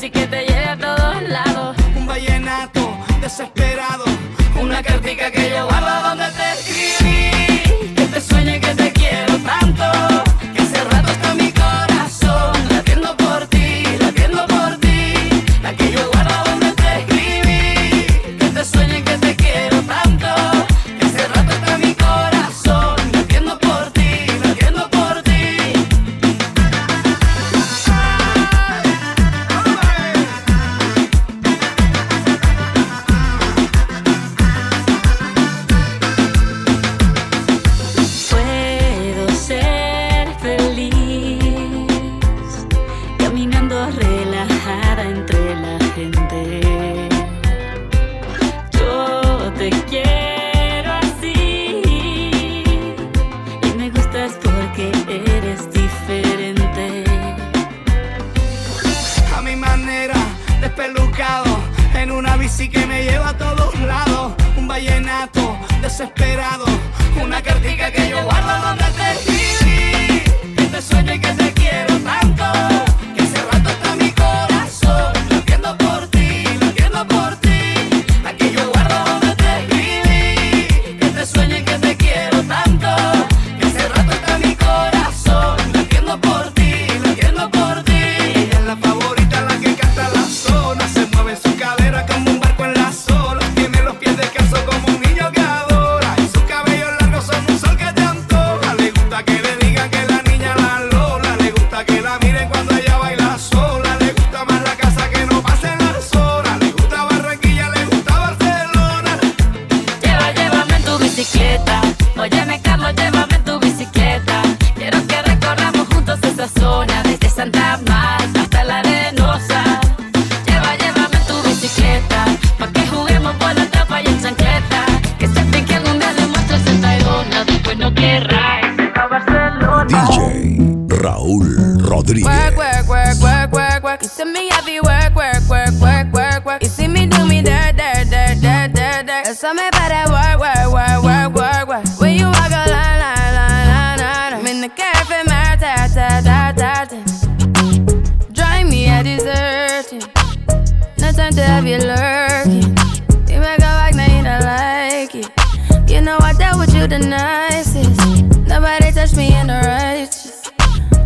así que te lleve a todos lados. Un vallenato desesperado, una, una cartica que yo Raúl Rodríguez. Work, work, work, work, work, work. You see me heavy work, work, work, work, work, work. You see me do me dirt, dirt, dirt, dirt, dirt, dirt. That's all me better work, work, work, work, work, work. When you walk a line, line, line, line, line. I'm in the cafe, my ta ta ta ta ta. Drive me a dessert. No time to have you lurking. You make a walk, now you don't like it. You know I dealt with you the nicest. Nobody touched me in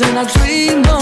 And I dream. Oh.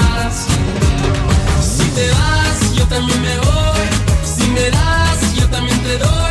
Si te vas, yo también me voy. Si me das, yo también te doy.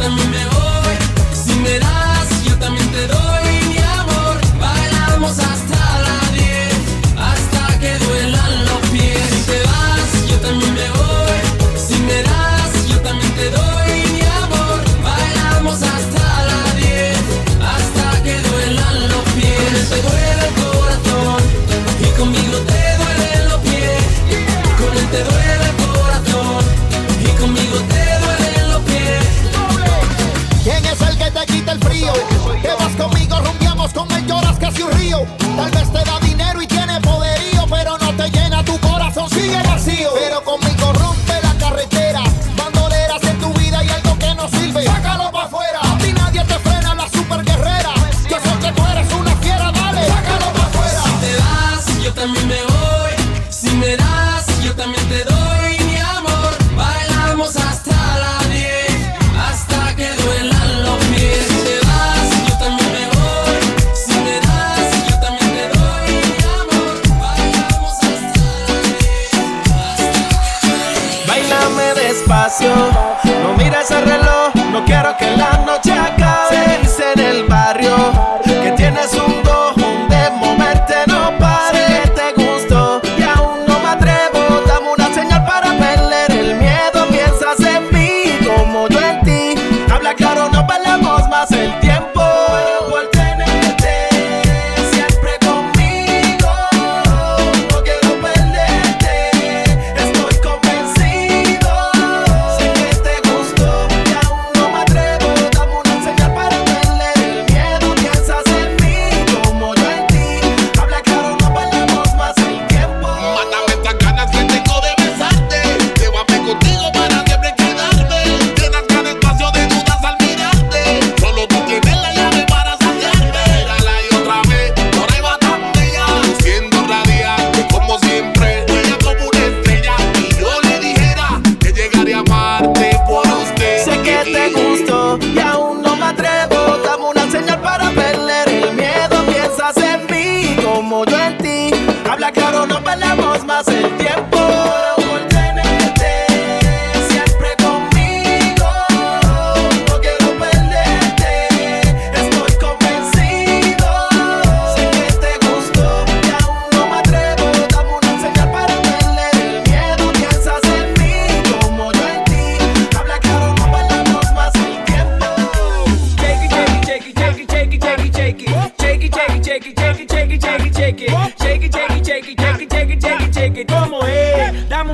también me voy. Si me das, yo también te doy.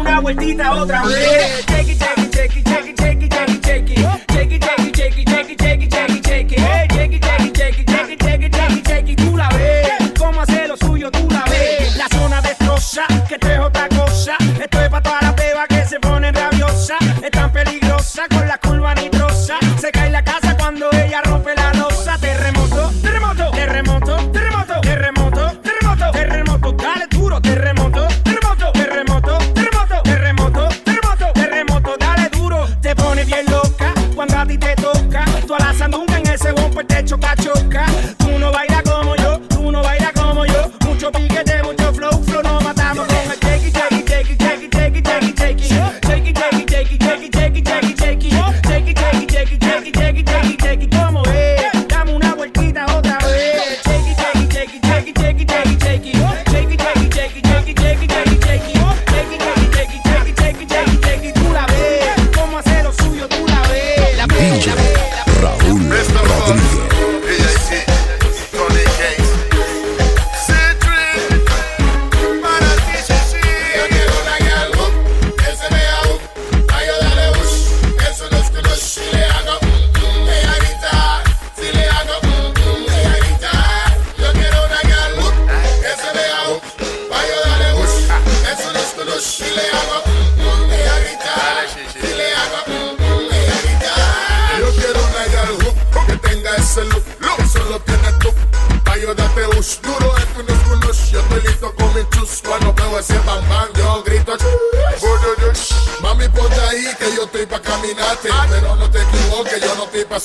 una vueltita otra vez. Shake it, shake it, shake it, shake it, shake it, shake it, shake it. Shake it, shake it, shake it. Hey, shake it, shake it, shake it, shake. Tú la ves, cómo hace lo suyo, tú la ves. La zona destroza, que esto es otra cosa. Esto es para todas las bebas que se ponen rabiosas. Es tan peligrosa con la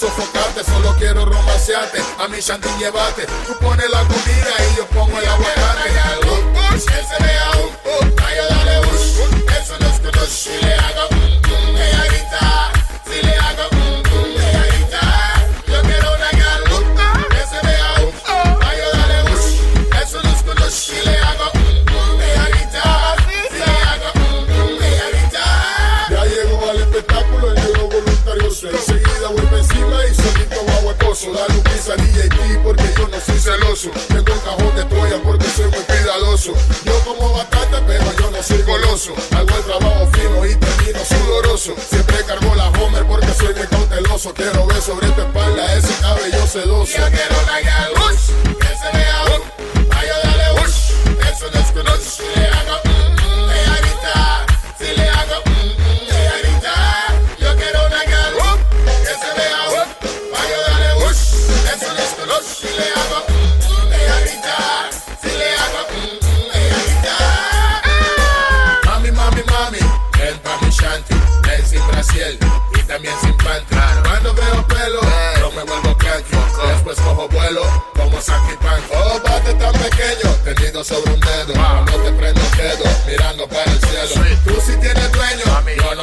sofocarte. Solo quiero romancearte. A mi shanty llevate. Tú pones la comida y yo pongo el aguacate. Que se vea un, uh. Eso no es que no Si le hago, mm, ella grita. Si le hago, mm, ella grita. Yo quiero una gal, uh, que se vea un. Eso no es que no Si le hago, mm, ella grita. Si le hago, mm, ella grita. Ya llegó al espectáculo, solito huecoso. Dale un piso a DJT porque yo no soy celoso. Tengo un cajón de Troya porque soy muy cuidadoso. Yo como batata, pero yo no soy goloso. Hago el trabajo fino y termino sudoroso. Siempre cargo la Homer porque soy muy cauteloso. Quiero ver sobre tu espalda ese cabello sedoso. Yo quiero gal,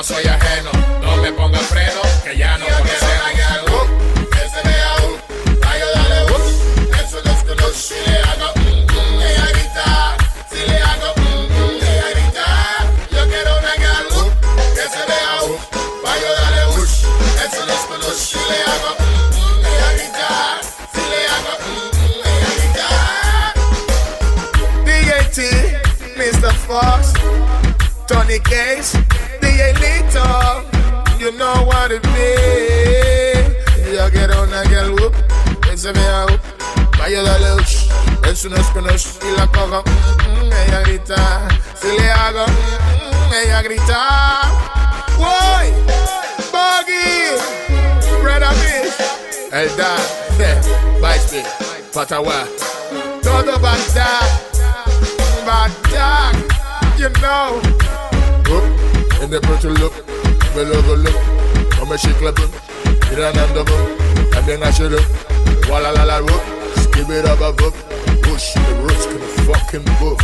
soy ajeno. No me ponga freno, que ya no grita. DJT, Mr. Fox, Tony Case, DJ Lito, you know what it means. Yo quiero una girl whoop, que se vea whoop, vaya dale ush, eso no es que no es, y la cojo, mm, mm, ella grita, si le hago, mm, mm, ella grita. Voy, Buggy, Brother Fish, El Dan, Vice Patawa, todo Bagdad, Bagdad, you know. Up, in the pretty look, me logo look, come and shake club, granando boom, también hace look, walla la la look, skip it up a book, push the roots can fucking book.